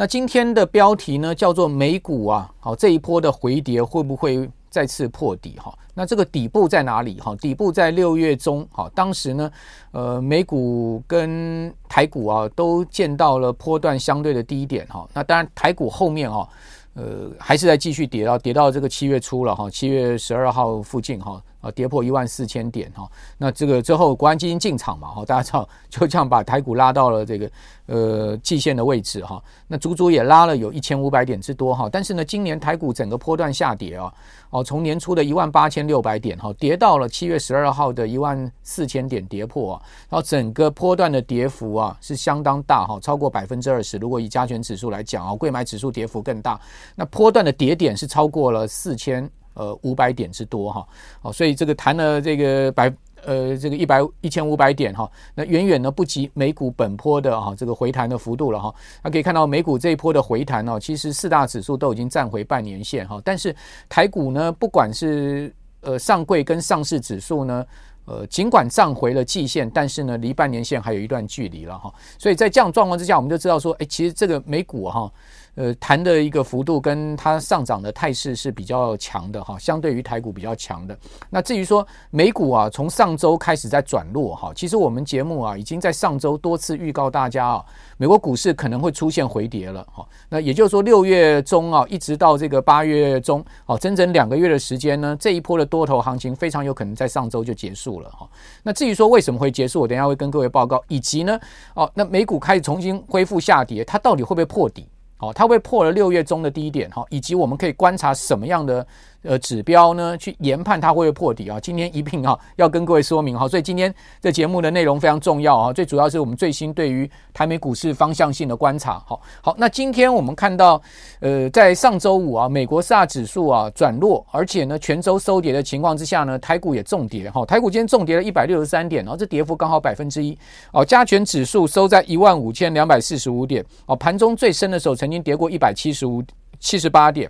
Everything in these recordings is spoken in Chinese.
那今天的标题呢，叫做美股啊，好，这一波的回跌会不会再次破底哈？那这个底部在哪里哈？底部在六月中哈，当时呢，呃，美股跟台股啊都见到了波段相对的低点哈。那当然台股后面哈，呃，还是在继续跌到跌到这个七月初了哈，七月十二号附近哈。跌破一万四千点哈，那这个之后国安基金进场嘛哈，大家知道就这样把台股拉到了这个呃季线的位置哈，那足足也拉了有一千五百点之多哈，但是呢，今年台股整个波段下跌啊，哦，从年初的一万八千六百点哈，跌到了七月十二号的一万四千点跌破啊，然后整个波段的跌幅啊是相当大哈，超过百分之二十，如果以加权指数来讲啊，柜买指数跌幅更大，那波段的跌点是超过了四千。呃，五百点之多哈，好，所以这个谈了这个百呃这个一百一千五百点哈，那远远呢不及美股本波的哈这个回弹的幅度了哈。那可以看到美股这一波的回弹呢，其实四大指数都已经站回半年线哈，但是台股呢，不管是呃上柜跟上市指数呢，呃尽管站回了季线，但是呢离半年线还有一段距离了哈。所以在这样状况之下，我们就知道说，哎，其实这个美股哈。呃，弹的一个幅度跟它上涨的态势是比较强的哈，相对于台股比较强的。那至于说美股啊，从上周开始在转弱哈，其实我们节目啊已经在上周多次预告大家啊，美国股市可能会出现回跌了哈。那也就是说六月中啊，一直到这个八月中，哦，整整两个月的时间呢，这一波的多头行情非常有可能在上周就结束了哈。那至于说为什么会结束，我等下会跟各位报告，以及呢，哦，那美股开始重新恢复下跌，它到底会不会破底？好，它会破了六月中的低点哈，以及我们可以观察什么样的。呃，指标呢，去研判它会不会破底啊？今天一并哈，要跟各位说明哈，所以今天这节目的内容非常重要啊。最主要是我们最新对于台美股市方向性的观察。好，好，那今天我们看到，呃，在上周五啊，美国四大指数啊转弱，而且呢，全周收跌的情况之下呢，台股也重跌哈。台股今天重跌了一百六十三点，然后这跌幅刚好百分之一。哦，加权指数收在一万五千两百四十五点。哦，盘中最深的时候曾经跌过一百七十五七十八点。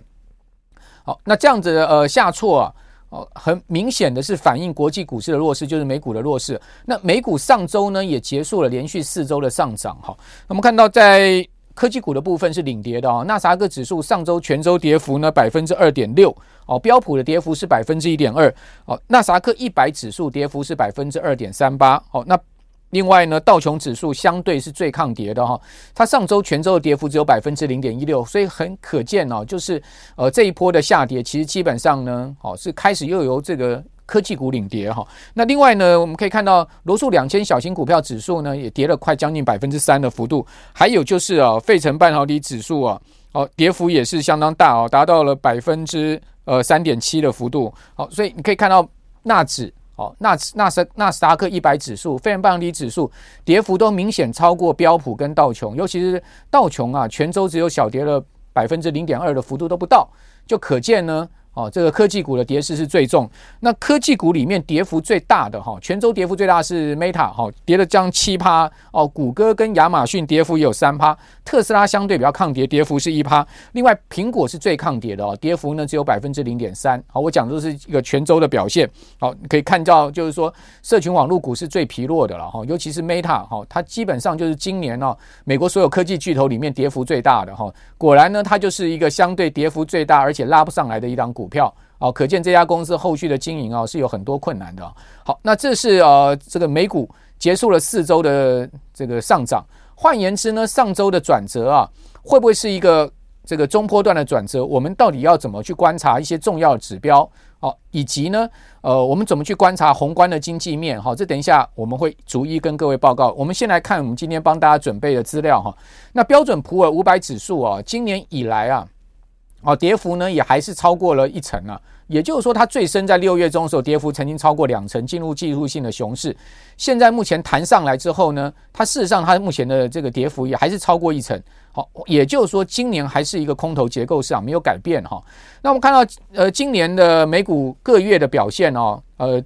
好，那这样子的呃下挫啊，哦，很明显的是反映国际股市的弱势，就是美股的弱势。那美股上周呢也结束了连续四周的上涨哈。那我们看到在科技股的部分是领跌的啊，纳斯达克指数上周全周跌幅呢百分之二点六哦，标普的跌幅是百分之一点二哦，纳斯达克一百指数跌幅是百分之二点三八哦，那。另外呢，道琼指数相对是最抗跌的哈，它上周全周的跌幅只有百分之零点一六，所以很可见哦，就是呃这一波的下跌，其实基本上呢，哦是开始又由这个科技股领跌哈。那另外呢，我们可以看到罗素两千小型股票指数呢也跌了快将近百分之三的幅度，还有就是啊，费城半导体指数啊，哦跌幅也是相当大哦，达到了百分之呃三点七的幅度。好，所以你可以看到纳指。哦，纳纳斯纳斯达克一百指数、费城半导体指数跌幅都明显超过标普跟道琼，尤其是道琼啊，全周只有小跌了百分之零点二的幅度都不到，就可见呢。哦，这个科技股的跌势是最重。那科技股里面跌幅最大的哈，全周跌幅最大是 Meta 哈，跌了将近七趴。哦，谷歌跟亚马逊跌幅也有三趴，特斯拉相对比较抗跌，跌幅是一趴。另外，苹果是最抗跌的哦，跌幅呢只有百分之零点三。好，我讲的是一个全周的表现。好，你可以看到就是说，社群网络股是最疲弱的了哈，尤其是 Meta 哈，它基本上就是今年哦，美国所有科技巨头里面跌幅最大的哈。果然呢，它就是一个相对跌幅最大而且拉不上来的一档股票。哦，可见这家公司后续的经营啊是有很多困难的。好，那这是呃这个美股结束了四周的这个上涨。换言之呢，上周的转折啊，会不会是一个这个中波段的转折？我们到底要怎么去观察一些重要指标？好，以及呢，呃，我们怎么去观察宏观的经济面？好，这等一下我们会逐一跟各位报告。我们先来看我们今天帮大家准备的资料哈。那标准普尔五百指数啊，今年以来啊。哦，跌幅呢也还是超过了一成啊，也就是说，它最深在六月中的时候，跌幅曾经超过两成，进入技术性的熊市。现在目前弹上来之后呢，它事实上它目前的这个跌幅也还是超过一成。好，也就是说，今年还是一个空头结构市场，没有改变哈。那我们看到，呃，今年的美股各月的表现哦，呃。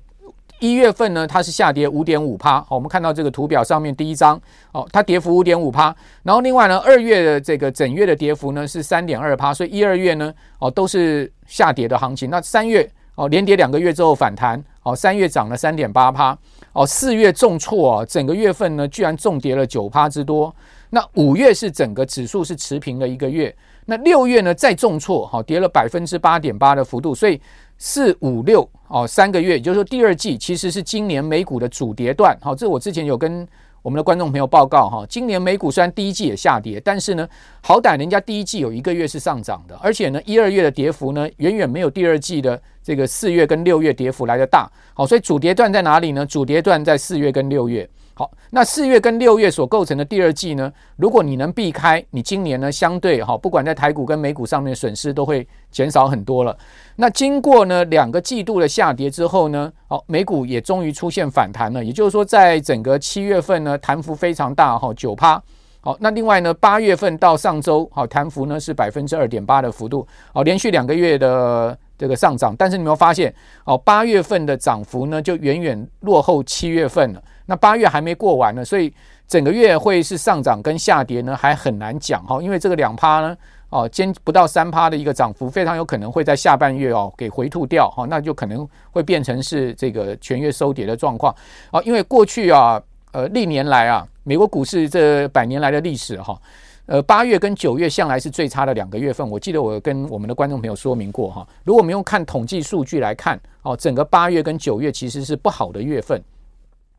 一月份呢，它是下跌五点五趴。好，我们看到这个图表上面第一张，哦，它跌幅五点五趴。然后另外呢，二月的这个整月的跌幅呢是三点二趴。所以一二月呢，哦，都是下跌的行情。那三月哦，连跌两个月之后反弹，哦，三月涨了三点八趴。哦，四月重挫啊，整个月份呢居然重跌了九趴之多。那五月是整个指数是持平的一个月，那六月呢再重挫，好，跌了百分之八点八的幅度，所以四五六哦三个月，也就是说第二季其实是今年美股的主跌段，好，这我之前有跟。我们的观众朋友报告哈，今年美股虽然第一季也下跌，但是呢，好歹人家第一季有一个月是上涨的，而且呢，一二月的跌幅呢，远远没有第二季的这个四月跟六月跌幅来的大。好，所以主跌段在哪里呢？主跌段在四月跟六月。好，那四月跟六月所构成的第二季呢，如果你能避开，你今年呢相对哈，不管在台股跟美股上面损失都会减少很多了。那经过呢两个季度的下跌之后呢，好，美股也终于出现反弹了。也就是说，在整个七月份呢，弹幅非常大哈，九趴。好，那另外呢，八月份到上周好，弹幅呢是百分之二点八的幅度，好，连续两个月的这个上涨。但是你有没有发现，好，八月份的涨幅呢就远远落后七月份了。那八月还没过完呢，所以整个月会是上涨跟下跌呢，还很难讲哈。因为这个两趴呢，哦，兼不到三趴的一个涨幅，非常有可能会在下半月哦给回吐掉哈，那就可能会变成是这个全月收跌的状况啊。因为过去啊，呃，历年来啊，美国股市这百年来的历史哈，呃，八月跟九月向来是最差的两个月份。我记得我跟我们的观众朋友说明过哈，如果我们用看统计数据来看哦，整个八月跟九月其实是不好的月份。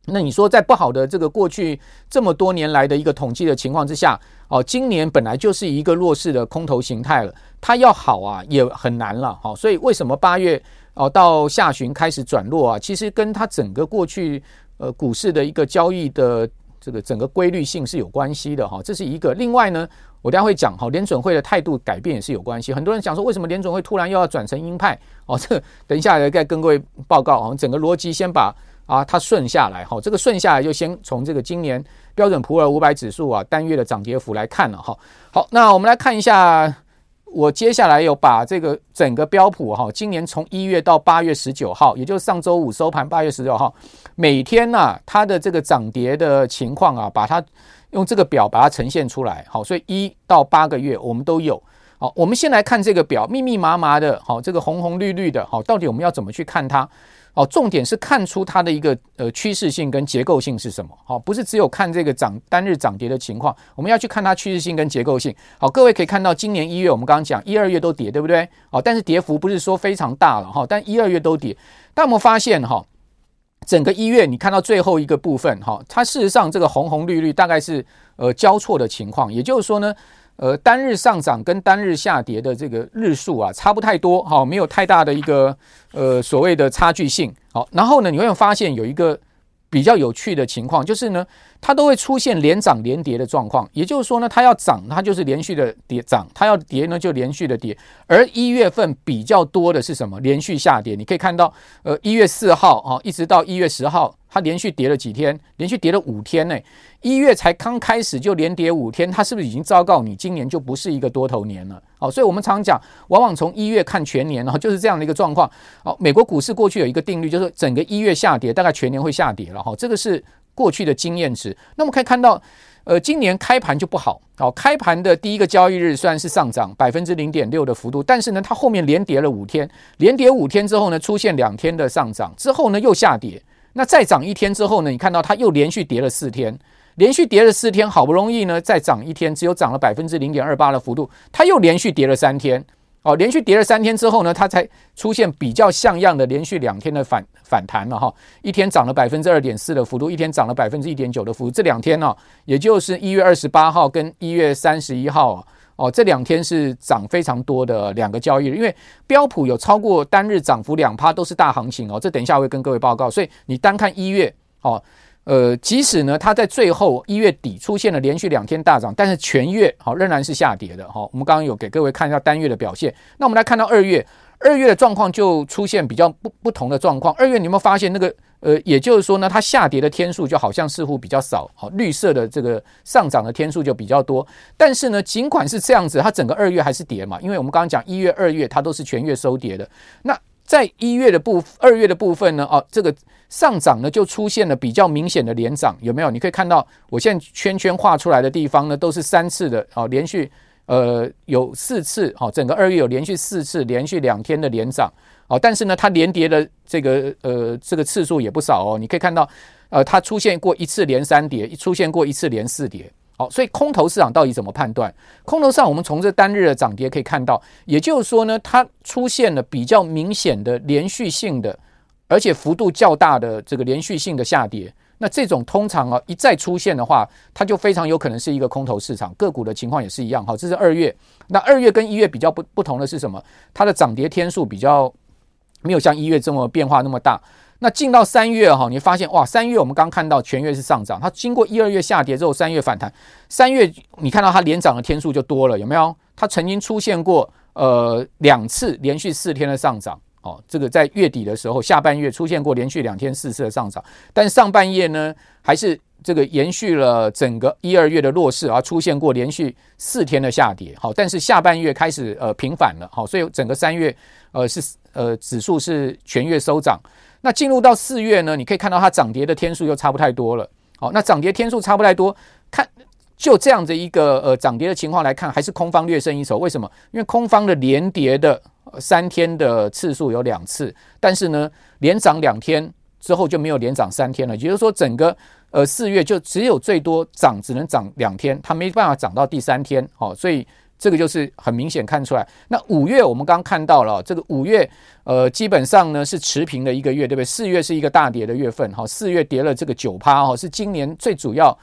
那你说，在不好的这个过去这么多年来的一个统计的情况之下，哦，今年本来就是一个弱势的空头形态了，它要好啊也很难了，哈。所以为什么八月哦到下旬开始转弱啊？其实跟它整个过去呃股市的一个交易的这个整个规律性是有关系的哈。这是一个。另外呢，我等下会讲哈，联准会的态度改变也是有关系。很多人讲说，为什么联准会突然又要转成鹰派？哦，这等一下再跟各位报告啊，整个逻辑先把。啊，它顺下来，哈，这个顺下来就先从这个今年标准普尔五百指数啊单月的涨跌幅来看了，哈。好，那我们来看一下，我接下来有把这个整个标普哈，今年从一月到八月十九号，也就是上周五收盘八月十九号，每天呐它的这个涨跌的情况啊，把它用这个表把它呈现出来，好，所以一到八个月我们都有。好，我们先来看这个表，密密麻麻的，好，这个红红绿绿的，好，到底我们要怎么去看它？哦，重点是看出它的一个呃趋势性跟结构性是什么？好，不是只有看这个涨单日涨跌的情况，我们要去看它趋势性跟结构性。好，各位可以看到，今年一月我们刚刚讲一二月都跌，对不对？好，但是跌幅不是说非常大了哈，但一二月都跌。但我们发现哈，整个一月你看到最后一个部分哈，它事实上这个红红绿绿大概是呃交错的情况，也就是说呢。呃，单日上涨跟单日下跌的这个日数啊，差不太多，哈，没有太大的一个呃所谓的差距性，好，然后呢，你会发现有一个比较有趣的情况，就是呢，它都会出现连涨连跌的状况，也就是说呢，它要涨，它就是连续的跌涨，它要跌呢就连续的跌，而一月份比较多的是什么？连续下跌，你可以看到，呃，一月四号啊，一直到一月十号。它连续跌了几天？连续跌了五天呢。一月才刚开始就连跌五天，它是不是已经昭告你今年就不是一个多头年了？好，所以我们常讲，往往从一月看全年，然后就是这样的一个状况。好，美国股市过去有一个定律，就是整个一月下跌，大概全年会下跌了。哈，这个是过去的经验值。那么可以看到，呃，今年开盘就不好。好，开盘的第一个交易日虽然是上涨百分之零点六的幅度，但是呢，它后面连跌了五天，连跌五天之后呢，出现两天的上涨，之后呢又下跌。那再涨一天之后呢？你看到它又连续跌了四天，连续跌了四天，好不容易呢再涨一天，只有涨了百分之零点二八的幅度，它又连续跌了三天，哦，连续跌了三天之后呢，它才出现比较像样的连续两天的反反弹了哈，一天涨了百分之二点四的幅度，一天涨了百分之一点九的幅度，这两天呢，也就是一月二十八号跟一月三十一号。哦，这两天是涨非常多的两个交易日，因为标普有超过单日涨幅两趴，都是大行情哦。这等一下我会跟各位报告。所以你单看一月，哦，呃，即使呢它在最后一月底出现了连续两天大涨，但是全月好仍然是下跌的。哈，我们刚刚有给各位看一下单月的表现。那我们来看到二月，二月的状况就出现比较不不同的状况。二月你有没有发现那个？呃，也就是说呢，它下跌的天数就好像似乎比较少，好，绿色的这个上涨的天数就比较多。但是呢，尽管是这样子，它整个二月还是跌嘛，因为我们刚刚讲一月、二月它都是全月收跌的。那在一月的部二月的部分呢，哦，这个上涨呢就出现了比较明显的连涨，有没有？你可以看到我现在圈圈画出来的地方呢，都是三次的，哦，连续呃有四次，好，整个二月有连续四次连续两天的连涨。哦，但是呢，它连跌的这个呃这个次数也不少哦。你可以看到，呃，它出现过一次连三跌，出现过一次连四跌。好，所以空头市场到底怎么判断？空头上，我们从这单日的涨跌可以看到，也就是说呢，它出现了比较明显的连续性的，而且幅度较大的这个连续性的下跌。那这种通常啊一再出现的话，它就非常有可能是一个空头市场。个股的情况也是一样。好，这是二月。那二月跟一月比较不不同的是什么？它的涨跌天数比较没有像一月这么变化那么大。那进到三月哈，你发现哇，三月我们刚看到全月是上涨，它经过一二月下跌之后，三月反弹，三月你看到它连涨的天数就多了，有没有？它曾经出现过呃两次连续四天的上涨，哦，这个在月底的时候，下半月出现过连续两天四次的上涨，但上半月呢还是这个延续了整个一二月的弱势，而出现过连续四天的下跌，好，但是下半月开始呃平反了，好，所以整个三月呃是呃指数是全月收涨。那进入到四月呢，你可以看到它涨跌的天数又差不太多了。好，那涨跌天数差不太多，看就这样的一个呃涨跌的情况来看，还是空方略胜一筹。为什么？因为空方的连跌的三天的次数有两次，但是呢，连涨两天之后就没有连涨三天了。也就是说，整个呃四月就只有最多涨只能涨两天，它没办法涨到第三天。好，所以。这个就是很明显看出来。那五月我们刚刚看到了，这个五月呃基本上呢是持平的一个月，对不对？四月是一个大跌的月份，哈，四月跌了这个九趴，哈，是今年最主要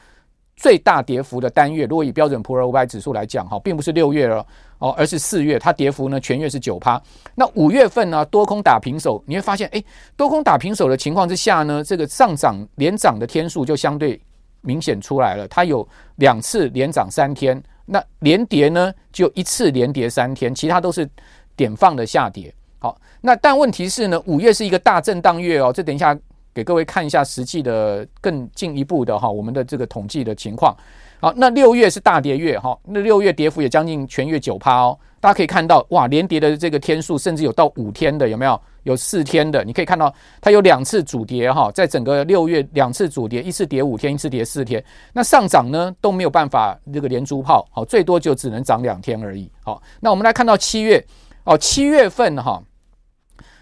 最大跌幅的单月。如果以标准普尔五百指数来讲，哈，并不是六月了哦，而是四月，它跌幅呢全月是九趴。那五月份呢多空打平手，你会发现，哎，多空打平手的情况之下呢，这个上涨连涨的天数就相对明显出来了，它有两次连涨三天。那连跌呢，就一次连跌三天，其他都是点放的下跌。好，那但问题是呢，五月是一个大震荡月哦。这等一下给各位看一下实际的更进一步的哈，我们的这个统计的情况。好，那六月是大跌月哈，那六月跌幅也将近全月九趴哦。大家可以看到，哇，连跌的这个天数甚至有到五天的，有没有？有四天的，你可以看到它有两次主跌哈，在整个六月两次主跌，一次跌五天，一次跌四天。那上涨呢都没有办法这个连珠炮，好，最多就只能涨两天而已。好，那我们来看到七月哦，七月份哈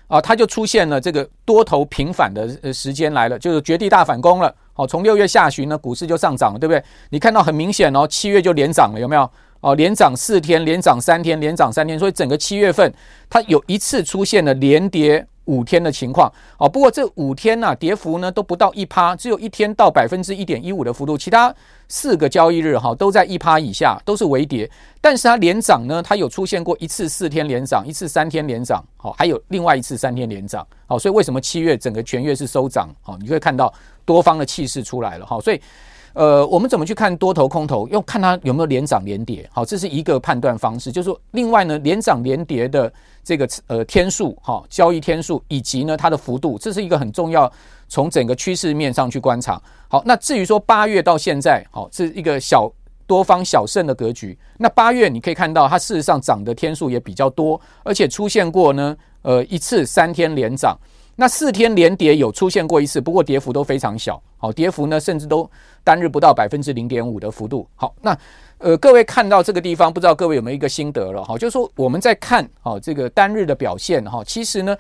啊，它就出现了这个多头平反的呃时间来了，就是绝地大反攻了。好，从六月下旬呢，股市就上涨了，对不对？你看到很明显哦，七月就连涨了，有没有？哦，连涨四天，连涨三天，连涨三天，所以整个七月份它有一次出现了连跌五天的情况。哦，不过这五天呢、跌幅呢都不到一趴，只有一天到百分之一点一五的幅度，其他四个交易日哈都在一趴以下，都是微跌。但是它连涨呢，它有出现过一次四天连涨，一次三天连涨，好，还有另外一次三天连涨。好，所以为什么七月整个全月是收涨？好，你会看到多方的气势出来了。好，所以。呃，我们怎么去看多头空头？要看它有没有连涨连跌。好，这是一个判断方式。就是说，另外呢，连涨连跌的这个呃天数，哈，交易天数以及呢它的幅度，这是一个很重要，从整个趋势面上去观察。好，那至于说八月到现在，好，是一个小多方小胜的格局。那八月你可以看到，它事实上涨的天数也比较多，而且出现过呢，呃，一次三天连涨。那四天连跌有出现过一次，不过跌幅都非常小。好，跌幅呢甚至都单日不到百分之零点五的幅度。好，那呃各位看到这个地方，不知道各位有没有一个心得了？哈，就是说我们在看好这个单日的表现哈，其实呢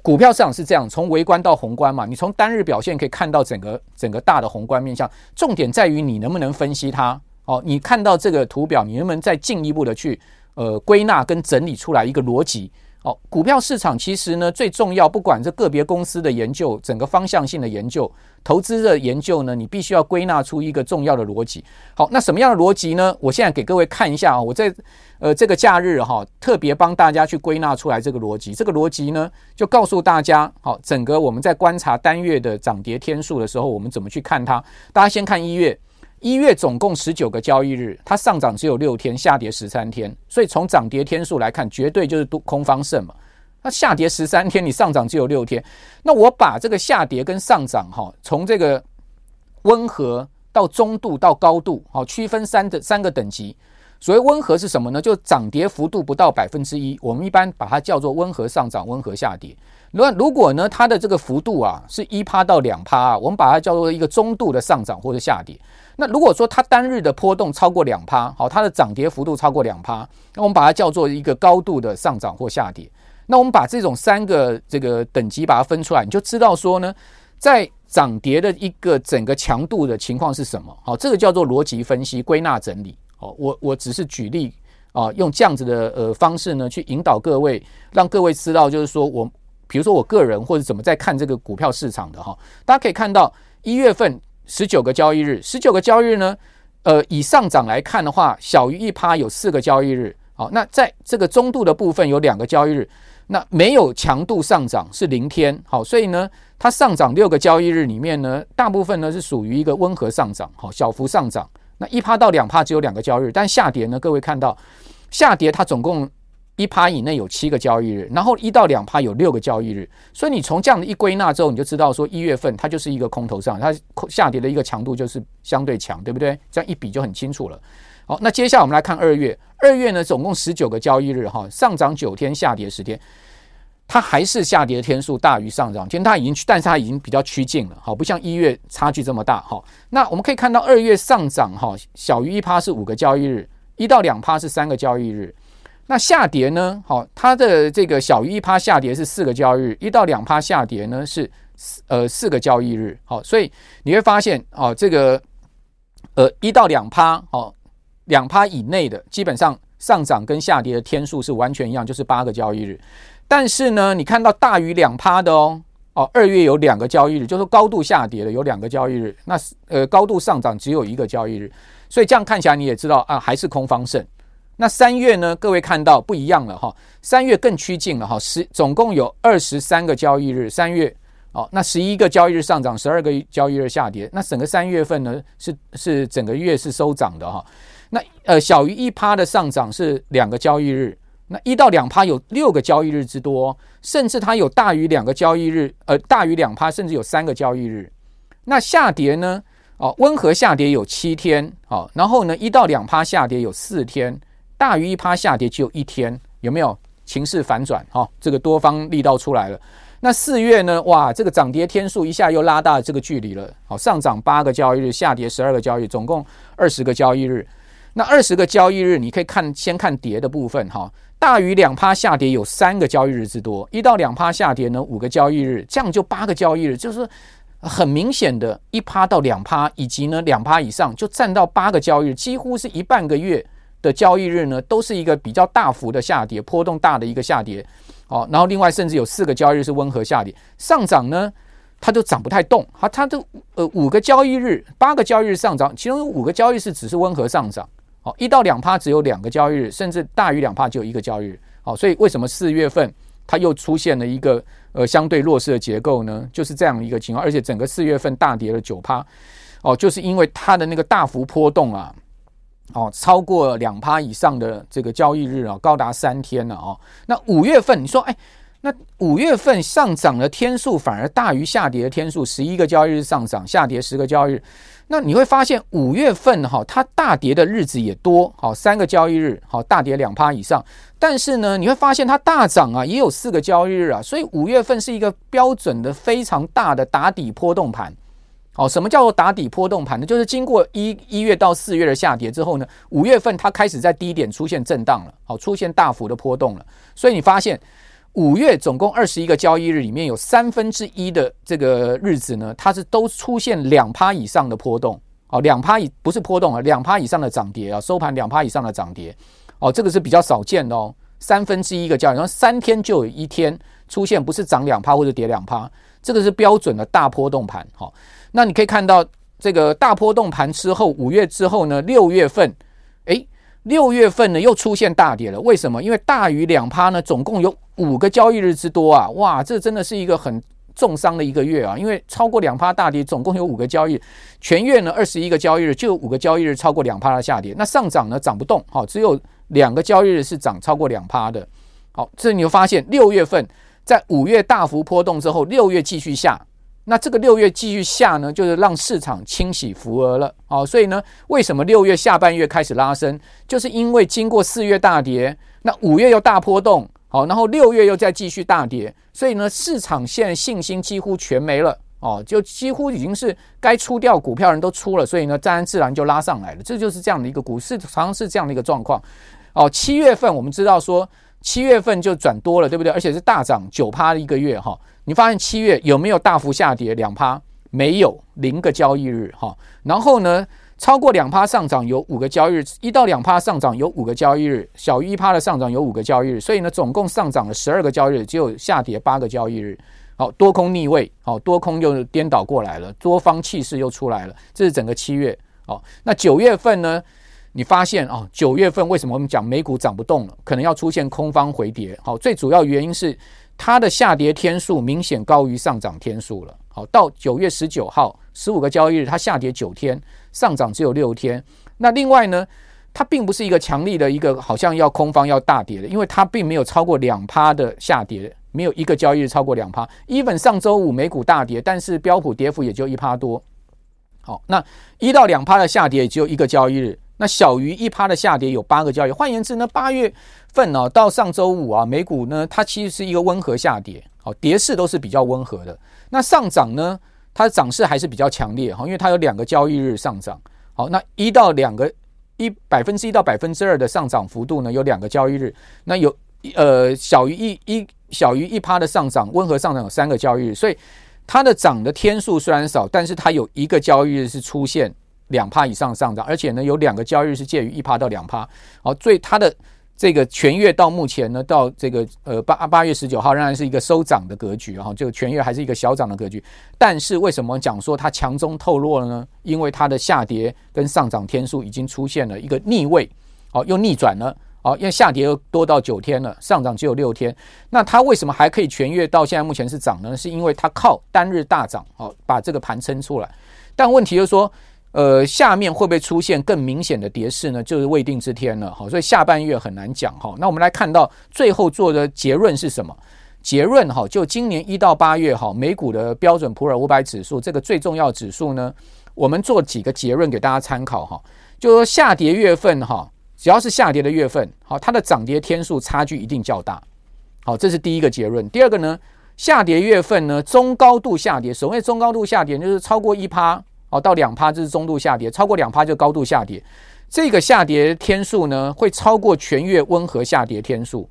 股票市场是这样，从微观到宏观嘛，你从单日表现可以看到整个整个大的宏观面向。重点在于你能不能分析它。哦，你看到这个图表，你能不能再进一步的去呃归纳跟整理出来一个逻辑？哦，股票市场其实呢最重要，不管这个别公司的研究，整个方向性的研究，投资的研究呢，你必须要归纳出一个重要的逻辑。好，那什么样的逻辑呢？我现在给各位看一下啊，我在呃这个假日哈，特别帮大家去归纳出来这个逻辑。这个逻辑呢，就告诉大家，好，整个我们在观察单月的涨跌天数的时候，我们怎么去看它？大家先看一月。一月总共十九个交易日，它上涨只有六天，下跌十三天，所以从涨跌天数来看，绝对就是多空方胜嘛。那下跌十三天，你上涨只有六天，那我把这个下跌跟上涨哈，从这个温和到中度到高度，好，区分三的三个等级。所谓温和是什么呢？就涨跌幅度不到百分之一，我们一般把它叫做温和上涨、温和下跌。那如果呢，它的这个幅度啊是一趴到两趴啊，我们把它叫做一个中度的上涨或者下跌。那如果说它单日的波动超过两趴，好，它的涨跌幅度超过两趴，那我们把它叫做一个高度的上涨或下跌。那我们把这种三个这个等级把它分出来，你就知道说呢，在涨跌的一个整个强度的情况是什么？好，这个叫做逻辑分析、归纳整理。好，我我只是举例啊，用这样子的呃方式呢，去引导各位，让各位知道，就是说我比如说我个人或者怎么在看这个股票市场的哈。大家可以看到一月份十九个交易日，十九个交易日呢，呃，以上涨来看的话，小于一趴有四个交易日。好，那在这个中度的部分有两个交易日。那没有强度上涨是零天，好，所以呢，它上涨六个交易日里面呢，大部分呢是属于一个温和上涨，好，小幅上涨。那一趴到两趴只有两个交易日，但下跌呢，各位看到下跌它总共一趴以内有七个交易日，然后一到两趴有六个交易日，所以你从这样的一归纳之后，你就知道说一月份它就是一个空头上，它下跌的一个强度就是相对强，对不对？这样一比就很清楚了。好，那接下来我们来看二月。二月呢，总共十九个交易日，哈，上涨九天，下跌十天，它还是下跌的天数大于上涨天，它已经，但是它已经比较趋近了，好，不像一月差距这么大，哈。那我们可以看到，二月上涨，哈，小于一趴是五个交易日，一到两趴是三个交易日。那下跌呢，好，它的这个小于一趴下跌是四个交易日，一到两趴下跌呢是呃四个交易日，好，所以你会发现，哦，这个呃一到两趴，哦。两趴以内的，基本上上涨跟下跌的天数是完全一样，就是八个交易日。但是呢，你看到大于两趴的哦，哦，二月有两个交易日，就是高度下跌的有两个交易日，那呃高度上涨只有一个交易日。所以这样看起来你也知道啊，还是空方胜。那三月呢，各位看到不一样了哈，三月更趋近了哈，十总共有二十三个交易日，三月哦，那十一个交易日上涨，十二个交易日下跌，那整个三月份呢是是整个月是收涨的哈。那呃，小于一趴的上涨是两个交易日，那一到两趴有六个交易日之多，甚至它有大于两个交易日，呃，大于两趴甚至有三个交易日。那下跌呢？哦，温和下跌有七天，哦，然后呢，一到两趴下跌有四天，大于一趴下跌只有一天，有没有情势反转？哈、哦，这个多方力道出来了。那四月呢？哇，这个涨跌天数一下又拉大了这个距离了。好，上涨八个交易日，下跌十二个交易，总共二十个交易日。那二十个交易日，你可以看先看跌的部分哈，大于两趴下跌有三个交易日之多，一到两趴下跌呢五个交易日，这样就八个交易日，就是很明显的，一趴到两趴以及呢两趴以上就占到八个交易日，几乎是一半个月的交易日呢都是一个比较大幅的下跌，波动大的一个下跌，哦，然后另外甚至有四个交易日是温和下跌，上涨呢它就涨不太动，它它这呃五个交易日八个交易日上涨，其中有五个交易日是只是温和上涨。哦，一到两趴只有两个交易日，甚至大于两趴就有一个交易日。好，所以为什么四月份它又出现了一个呃相对弱势的结构呢？就是这样一个情况，而且整个四月份大跌了九趴。哦，就是因为它的那个大幅波动啊，哦，超过两趴以上的这个交易日啊，高达三天了哦。那五月份你说，哎，那五月份上涨的天数反而大于下跌的天数，十一个交易日上涨，下跌十个交易日。那你会发现五月份哈，它大跌的日子也多，好三个交易日，好大跌两趴以上。但是呢，你会发现它大涨啊，也有四个交易日啊。所以五月份是一个标准的非常大的打底波动盘。好，什么叫做打底波动盘呢？就是经过一一月到四月的下跌之后呢，五月份它开始在低点出现震荡了，好出现大幅的波动了。所以你发现。五月总共二十一个交易日，里面有三分之一的这个日子呢，它是都出现两趴以上的波动，哦，两趴以不是波动啊，两趴以上的涨跌啊，收盘两趴以上的涨跌，哦，这个是比较少见的哦，三分之一个交易，然后三天就有一天出现不是涨两趴或者跌两趴，这个是标准的大波动盘，好，那你可以看到这个大波动盘之后，五月之后呢，六月份，诶。六月份呢又出现大跌了，为什么？因为大于两趴呢，总共有五个交易日之多啊！哇，这真的是一个很重伤的一个月啊！因为超过两趴大跌，总共有五个交易，全月呢二十一个交易日，就有五个交易日超过两趴的下跌。那上涨呢涨不动，好，只有两个交易日是涨超过两趴的。好，这你就发现六月份在五月大幅波动之后，六月继续下。那这个六月继续下呢，就是让市场清洗浮额了，哦，所以呢，为什么六月下半月开始拉升，就是因为经过四月大跌，那五月又大波动，好，然后六月又再继续大跌，所以呢，市场现在信心几乎全没了，哦，就几乎已经是该出掉股票人都出了，所以呢，自然自然就拉上来了，这就是这样的一个股市，常常是这样的一个状况，哦，七月份我们知道说七月份就转多了，对不对？而且是大涨九趴的一个月，哈。你发现七月有没有大幅下跌两趴？没有，零个交易日哈。然后呢，超过两趴上涨有五个交易日，一到两趴上涨有五个交易日，小于一趴的上涨有五个交易日。所以呢，总共上涨了十二个交易日，只有下跌八个交易日。好，多空逆位，好，多空又颠倒过来了，多方气势又出来了。这是整个七月。好，那九月份呢？你发现哦，九月份为什么我们讲美股涨不动了？可能要出现空方回跌。好，最主要原因是它的下跌天数明显高于上涨天数了。好，到九月十九号，十五个交易日，它下跌九天，上涨只有六天。那另外呢，它并不是一个强力的一个好像要空方要大跌的，因为它并没有超过两趴的下跌。没有一个交易日超过两趴，even 上周五美股大跌，但是标普跌幅也就一趴多。好，那一到两趴的下跌也只有一个交易日，那小于一趴的下跌有八个交易。换言之呢，八月份呢、哦、到上周五啊，美股呢它其实是一个温和下跌，好，跌势都是比较温和的。那上涨呢，它的涨势还是比较强烈哈，因为它有两个交易日上涨。好，那一到两个一百分之一到百分之二的上涨幅度呢，有两个交易日，那有呃小于一一。小于一趴的上涨，温和上涨有三个交易日，所以它的涨的天数虽然少，但是它有一个交易日是出现两趴以上上涨，而且呢有两个交易日是介于一趴到两趴。好，所以它的这个全月到目前呢，到这个呃八八月十九号仍然是一个收涨的格局哈，这个全月还是一个小涨的格局。但是为什么讲说它强中透弱了呢？因为它的下跌跟上涨天数已经出现了一个逆位，好，又逆转了。好，因为下跌又多到九天了，上涨只有六天。那它为什么还可以全月到现在目前是涨呢？是因为它靠单日大涨，好把这个盘撑出来。但问题就是说，呃，下面会不会出现更明显的跌势呢？就是未定之天了。好，所以下半月很难讲。哈，那我们来看到最后做的结论是什么？结论哈，就今年一到八月哈，美股的标准普尔五百指数这个最重要指数呢，我们做几个结论给大家参考哈。就说下跌月份哈。只要是下跌的月份，好，它的涨跌天数差距一定较大，好，这是第一个结论。第二个呢，下跌月份呢，中高度下跌，所谓中高度下跌就是超过一趴，哦，到两趴这是中度下跌，超过两趴就高度下跌。这个下跌天数呢，会超过全月温和下跌天数，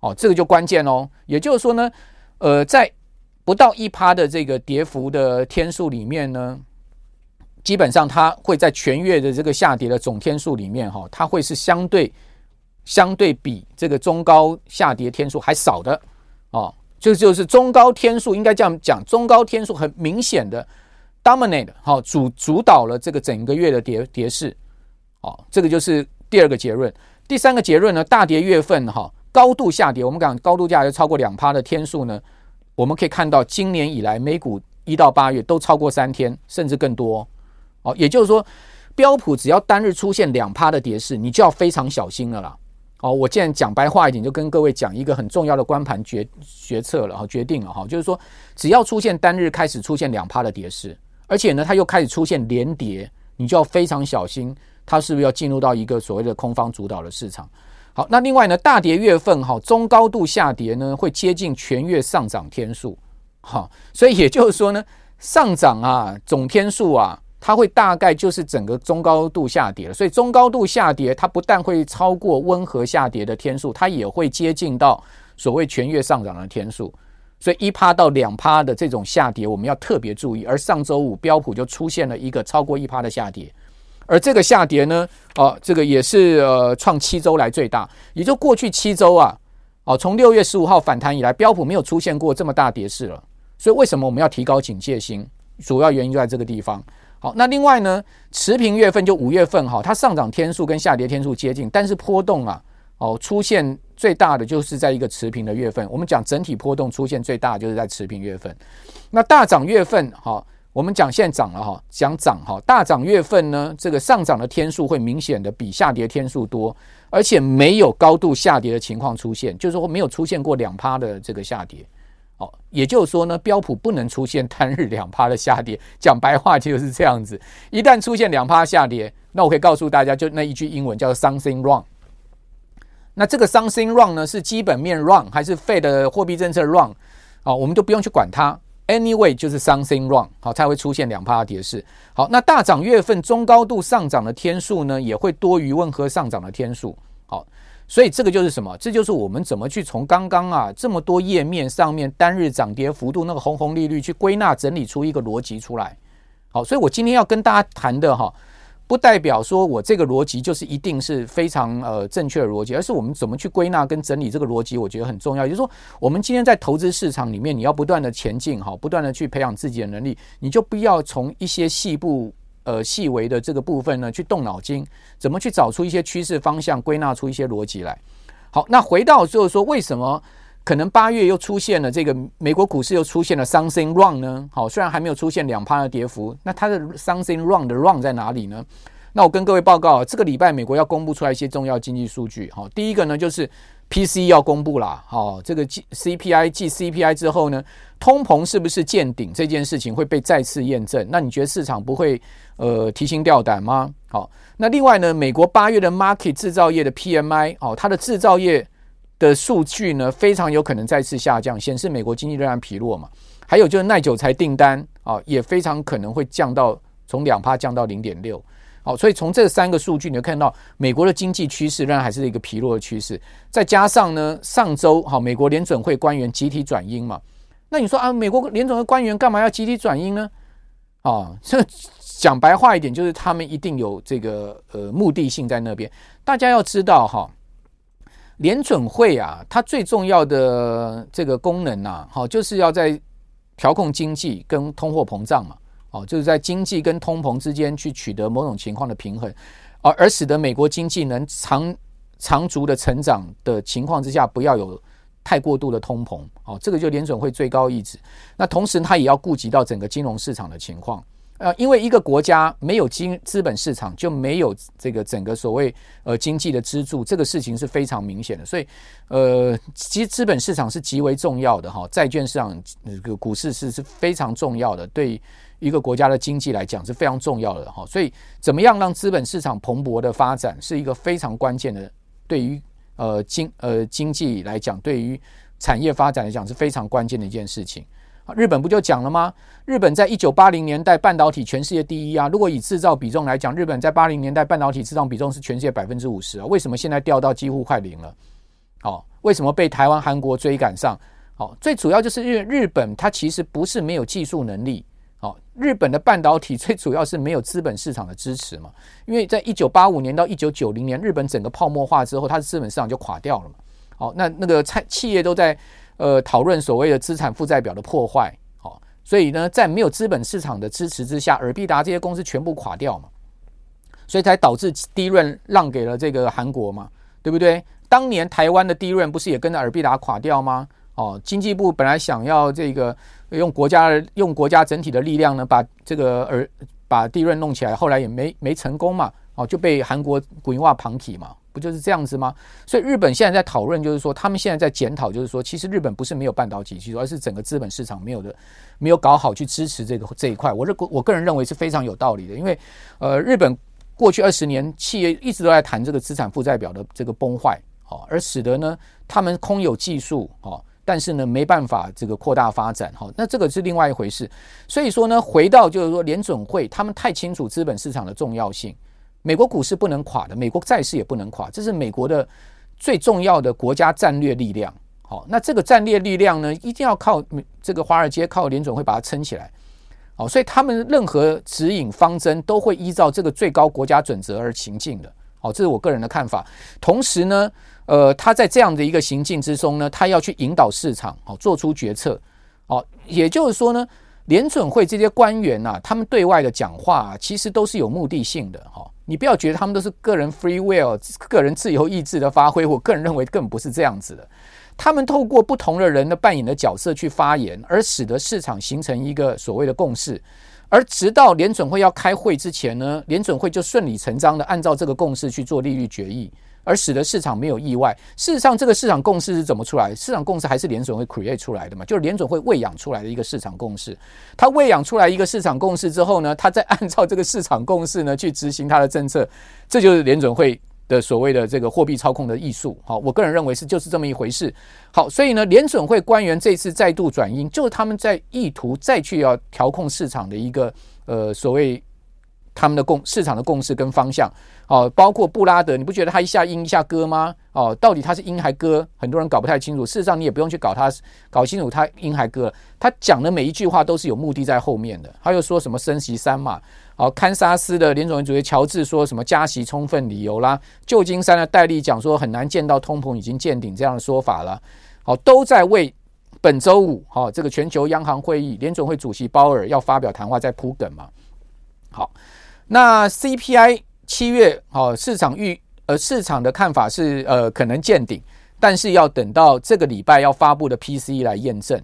哦，这个就关键哦。也就是说呢，呃，在不到一趴的这个跌幅的天数里面呢。基本上它会在全月的这个下跌的总天数里面，哈，它会是相对相对比这个中高下跌天数还少的，哦，就就是中高天数应该这样讲，中高天数很明显的 dominate，好，主主导了这个整个月的跌跌势，哦，这个就是第二个结论。第三个结论呢，大跌月份哈高度下跌，我们讲高度下跌超过两趴的天数呢，我们可以看到今年以来美股一到八月都超过三天，甚至更多。哦，也就是说，标普只要单日出现两趴的跌势，你就要非常小心了啦。哦，我现在讲白话一点，就跟各位讲一个很重要的关盘决决策了哈，决定了哈，就是说，只要出现单日开始出现两趴的跌势，而且呢，它又开始出现连跌，你就要非常小心，它是不是要进入到一个所谓的空方主导的市场？好，那另外呢，大跌月份哈，中高度下跌呢，会接近全月上涨天数。好，所以也就是说呢，上涨啊，总天数啊。它会大概就是整个中高度下跌了，所以中高度下跌，它不但会超过温和下跌的天数，它也会接近到所谓全月上涨的天数。所以一趴到两趴的这种下跌，我们要特别注意。而上周五标普就出现了一个超过一趴的下跌，而这个下跌呢，哦，这个也是呃创七周来最大，也就过去七周啊，哦，从六月十五号反弹以来，标普没有出现过这么大跌势了。所以为什么我们要提高警戒心？主要原因就在这个地方。好，那另外呢，持平月份就五月份哈，它上涨天数跟下跌天数接近，但是波动啊，哦，出现最大的就是在一个持平的月份。我们讲整体波动出现最大就是在持平月份。那大涨月份哈，我们讲现在涨了哈，讲涨哈，大涨月份呢，这个上涨的天数会明显的比下跌天数多，而且没有高度下跌的情况出现，就是说没有出现过两趴的这个下跌。哦，也就是说呢，标普不能出现单日两趴的下跌。讲白话就是这样子，一旦出现两趴下跌，那我可以告诉大家，就那一句英文叫 something wrong。那这个 something wrong 呢，是基本面 wrong 还是废的货币政策 wrong？啊，我们都不用去管它。Anyway，就是 something wrong，好，才会出现两趴的跌势。好，那大涨月份中高度上涨的天数呢，也会多于温和上涨的天数。好，所以这个就是什么？这就是我们怎么去从刚刚啊这么多页面上面单日涨跌幅度那个红红绿绿去归纳整理出一个逻辑出来。好，所以我今天要跟大家谈的哈，不代表说我这个逻辑就是一定是非常呃正确的逻辑，而是我们怎么去归纳跟整理这个逻辑，我觉得很重要。也就是说，我们今天在投资市场里面，你要不断的前进哈，不断的去培养自己的能力，你就不要从一些细部。呃，细微的这个部分呢，去动脑筋，怎么去找出一些趋势方向，归纳出一些逻辑来。好，那回到就是说，为什么可能八月又出现了这个美国股市又出现了 something wrong 呢？好，虽然还没有出现两趴的跌幅，那它的 something wrong 的 wrong 在哪里呢？那我跟各位报告，这个礼拜美国要公布出来一些重要经济数据。好，第一个呢就是 PCE 要公布了。好，这个 CPI 继 CPI 之后呢，通膨是不是见顶这件事情会被再次验证？那你觉得市场不会？呃，提心吊胆吗？好，那另外呢，美国八月的 market 制造业的 PMI 哦，它的制造业的数据呢，非常有可能再次下降，显示美国经济仍然疲弱嘛。还有就是耐久财订单啊，也非常可能会降到从两趴降到零点六。好，所以从这三个数据，你会看到美国的经济趋势仍然还是一个疲弱的趋势。再加上呢，上周好，美国联准会官员集体转阴嘛，那你说啊，美国联准会官员干嘛要集体转阴呢？啊，这。讲白话一点，就是他们一定有这个呃目的性在那边。大家要知道哈，联准会啊，它最重要的这个功能呐，好，就是要在调控经济跟通货膨胀嘛，哦，就是在经济跟通膨之间去取得某种情况的平衡，而而使得美国经济能长长足的成长的情况之下，不要有太过度的通膨，哦，这个就联准会最高意志。那同时，它也要顾及到整个金融市场的情况。呃，因为一个国家没有经资本市场，就没有这个整个所谓呃经济的支柱，这个事情是非常明显的。所以，呃，其实资本市场是极为重要的哈，债券市场这个股市是是非常重要的，对一个国家的经济来讲是非常重要的哈。所以，怎么样让资本市场蓬勃的发展，是一个非常关键的，对于呃经呃经济来讲，对于产业发展来讲是非常关键的一件事情。日本不就讲了吗？日本在一九八零年代半导体全世界第一啊！如果以制造比重来讲，日本在八零年代半导体制造比重是全世界百分之五十啊！为什么现在掉到几乎快零了？哦，为什么被台湾、韩国追赶上？哦，最主要就是因为日本它其实不是没有技术能力，哦，日本的半导体最主要是没有资本市场的支持嘛。因为在一九八五年到一九九零年，日本整个泡沫化之后，它的资本市场就垮掉了嘛。哦，那那个企企业都在。呃，讨论所谓的资产负债表的破坏，好，所以呢，在没有资本市场的支持之下，尔必达这些公司全部垮掉嘛，所以才导致低润让给了这个韩国嘛，对不对？当年台湾的低润不是也跟着尔必达垮掉吗？哦，经济部本来想要这个用国家用国家整体的力量呢，把这个尔把低润弄起来，后来也没没成功嘛，哦，就被韩国鬼话旁起嘛。就是这样子吗？所以日本现在在讨论，就是说他们现在在检讨，就是说其实日本不是没有半导体技术，而是整个资本市场没有的，没有搞好去支持这个这一块。我认我个人认为是非常有道理的，因为呃，日本过去二十年企业一直都在谈这个资产负债表的这个崩坏，哦，而使得呢他们空有技术，哦，但是呢没办法这个扩大发展，好，那这个是另外一回事。所以说呢，回到就是说联准会他们太清楚资本市场的重要性。美国股市不能垮的，美国债市也不能垮，这是美国的最重要的国家战略力量。好，那这个战略力量呢，一定要靠这个华尔街、靠联准会把它撑起来。好，所以他们任何指引方针都会依照这个最高国家准则而行进的。好，这是我个人的看法。同时呢，呃，他在这样的一个行进之中呢，他要去引导市场，好，做出决策。好，也就是说呢，联准会这些官员呐，他们对外的讲话其实都是有目的性的。哈。你不要觉得他们都是个人 free will、个人自由意志的发挥，我个人认为根本不是这样子的。他们透过不同的人的扮演的角色去发言，而使得市场形成一个所谓的共识。而直到联准会要开会之前呢，联准会就顺理成章的按照这个共识去做利率决议。而使得市场没有意外。事实上，这个市场共识是怎么出来？市场共识还是联准会 create 出来的嘛？就是联准会喂养出来的一个市场共识。它喂养出来一个市场共识之后呢，它再按照这个市场共识呢去执行它的政策。这就是联准会的所谓的这个货币操控的艺术。好，我个人认为是就是这么一回事。好，所以呢，联准会官员这次再度转鹰，就是他们在意图再去要调控市场的一个呃所谓他们的共市场的共识跟方向。哦，包括布拉德，你不觉得他一下鹰一下鸽吗？哦，到底他是鹰还鸽？很多人搞不太清楚。事实上，你也不用去搞他，搞清楚他鹰还鸽。他讲的每一句话都是有目的在后面的。他又说什么升息三嘛？哦，堪萨斯的联准会主席乔治说什么加息充分理由啦？旧金山的戴利讲说很难见到通膨已经见顶这样的说法了。好，都在为本周五哈这个全球央行会议联准会主席鲍尔要发表谈话在铺梗嘛。好，那 CPI。七月，哦，市场预呃市场的看法是呃可能见顶，但是要等到这个礼拜要发布的 PCE 来验证。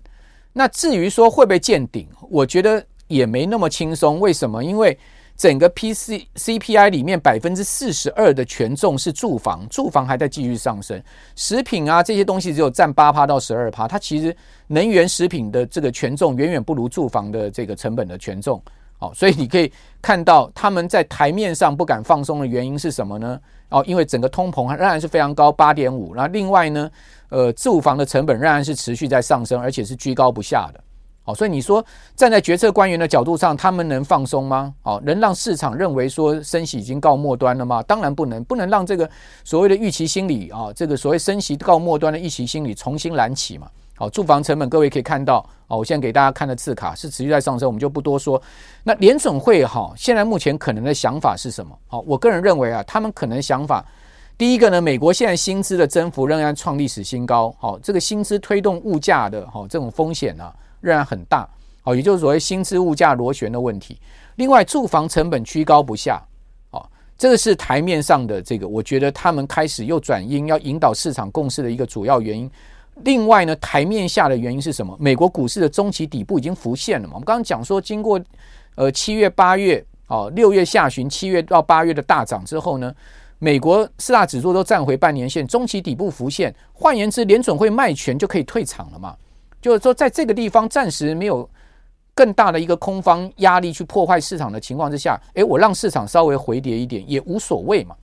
那至于说会不会见顶，我觉得也没那么轻松。为什么？因为整个 PC CPI 里面百分之四十二的权重是住房，住房还在继续上升，食品啊这些东西只有占八趴到十二趴。它其实能源食品的这个权重远远不如住房的这个成本的权重。哦，所以你可以看到他们在台面上不敢放松的原因是什么呢？哦，因为整个通膨仍然是非常高，八点五。那另外呢，呃，住房的成本仍然是持续在上升，而且是居高不下的。哦，所以你说站在决策官员的角度上，他们能放松吗？哦，能让市场认为说升息已经告末端了吗？当然不能，不能让这个所谓的预期心理啊，这个所谓升息告末端的预期心理重新燃起嘛。好，住房成本各位可以看到，哦，我现在给大家看的字卡是持续在上升，我们就不多说。那联准会哈，现在目前可能的想法是什么？好，我个人认为啊，他们可能想法，第一个呢，美国现在薪资的增幅仍然创历史新高，好，这个薪资推动物价的哈这种风险呢仍然很大，好，也就是所谓薪资物价螺旋的问题。另外，住房成本居高不下，好，这个是台面上的这个，我觉得他们开始又转鹰，要引导市场共识的一个主要原因。另外呢，台面下的原因是什么？美国股市的中期底部已经浮现了嘛？我们刚刚讲说，经过呃七月、八月、哦六月下旬、七月到八月的大涨之后呢，美国四大指数都站回半年线，中期底部浮现。换言之，联准会卖权就可以退场了嘛？就是说，在这个地方暂时没有更大的一个空方压力去破坏市场的情况之下，诶，我让市场稍微回跌一点也无所谓嘛。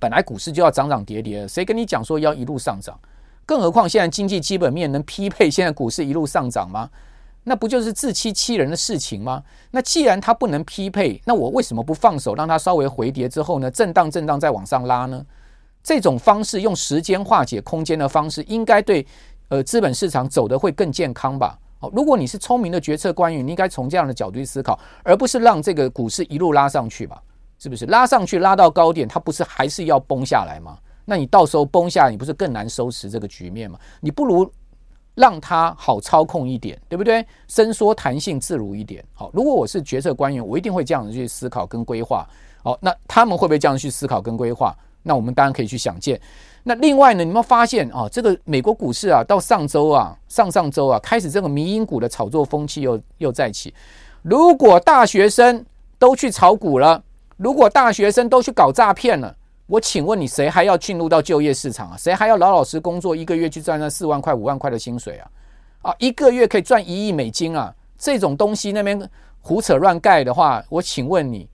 本来股市就要涨涨跌跌，谁跟你讲说要一路上涨？更何况现在经济基本面能匹配现在股市一路上涨吗？那不就是自欺欺人的事情吗？那既然它不能匹配，那我为什么不放手让它稍微回跌之后呢？震荡震荡再往上拉呢？这种方式用时间化解空间的方式，应该对呃资本市场走得会更健康吧？哦，如果你是聪明的决策官员，你应该从这样的角度去思考，而不是让这个股市一路拉上去吧？是不是拉上去拉到高点，它不是还是要崩下来吗？那你到时候崩下，你不是更难收拾这个局面吗？你不如让它好操控一点，对不对？伸缩弹性自如一点。好，如果我是决策官员，我一定会这样子去思考跟规划。好，那他们会不会这样去思考跟规划？那我们当然可以去想见。那另外呢，你们发现啊，这个美国股市啊，到上周啊、上上周啊，开始这个迷因股的炒作风气又又再起。如果大学生都去炒股了，如果大学生都去搞诈骗了。我请问你，谁还要进入到就业市场啊？谁还要老老实实工作，一个月去赚那四万块、五万块的薪水啊？啊，一个月可以赚一亿美金啊！这种东西那边胡扯乱盖的话，我请问你，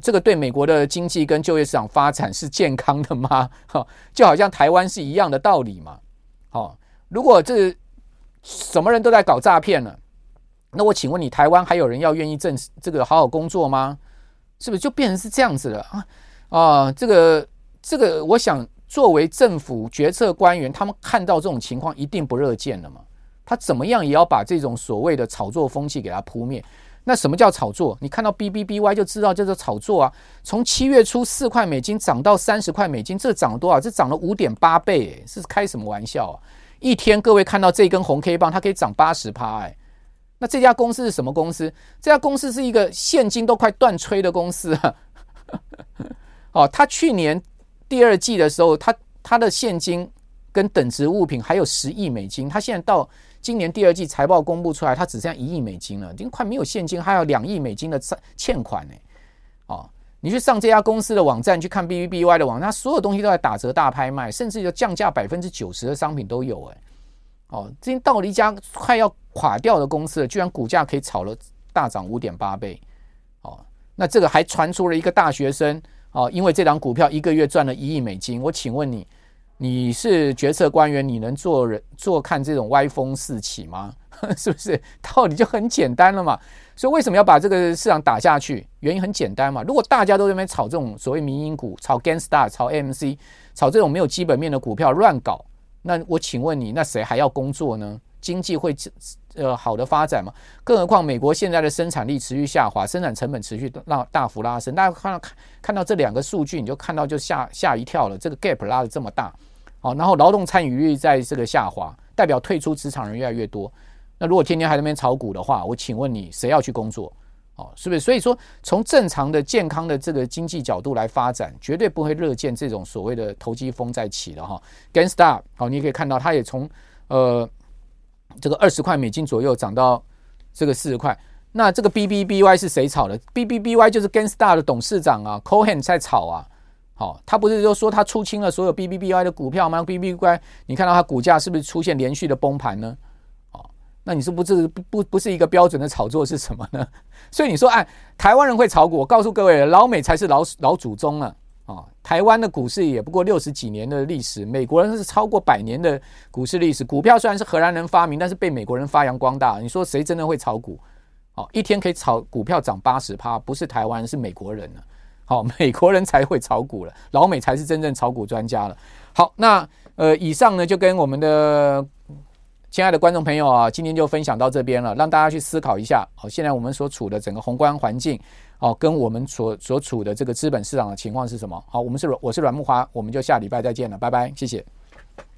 这个对美国的经济跟就业市场发展是健康的吗？哈，就好像台湾是一样的道理嘛。好，如果这什么人都在搞诈骗了，那我请问你，台湾还有人要愿意挣这个好好工作吗？是不是就变成是这样子了啊？啊，这个。这个我想，作为政府决策官员，他们看到这种情况，一定不乐见了嘛。他怎么样也要把这种所谓的炒作风气给它扑灭。那什么叫炒作？你看到 BBBY 就知道叫做炒作啊。从七月初四块美金涨到三十块美金，这涨了多少？这涨了五点八倍，是开什么玩笑啊？一天各位看到这根红 K 棒，它可以涨八十趴哎。那这家公司是什么公司？这家公司是一个现金都快断炊的公司啊。哦，他去年。第二季的时候，它它的现金跟等值物品还有十亿美金，它现在到今年第二季财报公布出来，它只剩下一亿美金了，已经快没有现金，还有两亿美金的欠款呢。哦，你去上这家公司的网站去看 BBBY 的网站，它所有东西都在打折大拍卖，甚至就降价百分之九十的商品都有哎。哦，今天到了一家快要垮掉的公司了，居然股价可以炒了大涨五点八倍。哦，那这个还传出了一个大学生。哦，因为这档股票一个月赚了一亿美金，我请问你，你是决策官员，你能做人做看这种歪风四起吗？是不是？道理就很简单了嘛。所以为什么要把这个市场打下去？原因很简单嘛。如果大家都在那边炒这种所谓民营股、炒 Gangstar，、炒 AMC、炒这种没有基本面的股票乱搞，那我请问你，那谁还要工作呢？经济会呃好的发展嘛？更何况美国现在的生产力持续下滑，生产成本持续让大幅拉升。大家看到看看到这两个数据，你就看到就吓吓一跳了。这个 gap 拉得这么大，好，然后劳动参与率在这个下滑，代表退出职场人越来越多。那如果天天还在那边炒股的话，我请问你，谁要去工作？哦，是不是？所以说，从正常的、健康的这个经济角度来发展，绝对不会乐见这种所谓的投机风再起了哈。GameStop，好，你可以看到它也从呃这个二十块美金左右涨到这个四十块。那这个 BBBY 是谁炒的？BBBY 就是 g a n s t a r 的董事长啊，Cohen 在炒啊。好，他不是就说他出清了所有 BBBY 的股票吗？BBBY，你看到它股价是不是出现连续的崩盘呢？那你是不是不不是一个标准的炒作是什么呢？所以你说，哎，台湾人会炒股，我告诉各位，老美才是老老祖宗了啊！啊台湾的股市也不过六十几年的历史，美国人是超过百年的股市历史。股票虽然是荷兰人发明，但是被美国人发扬光大。你说谁真的会炒股？哦，一天可以炒股票涨八十趴，不是台湾，是美国人了。好，美国人才会炒股了，老美才是真正炒股专家了。好，那呃，以上呢就跟我们的。亲爱的观众朋友啊，今天就分享到这边了，让大家去思考一下。好，现在我们所处的整个宏观环境，哦，跟我们所所处的这个资本市场的情况是什么？好，我们是我是阮木华，我们就下礼拜再见了，拜拜，谢谢。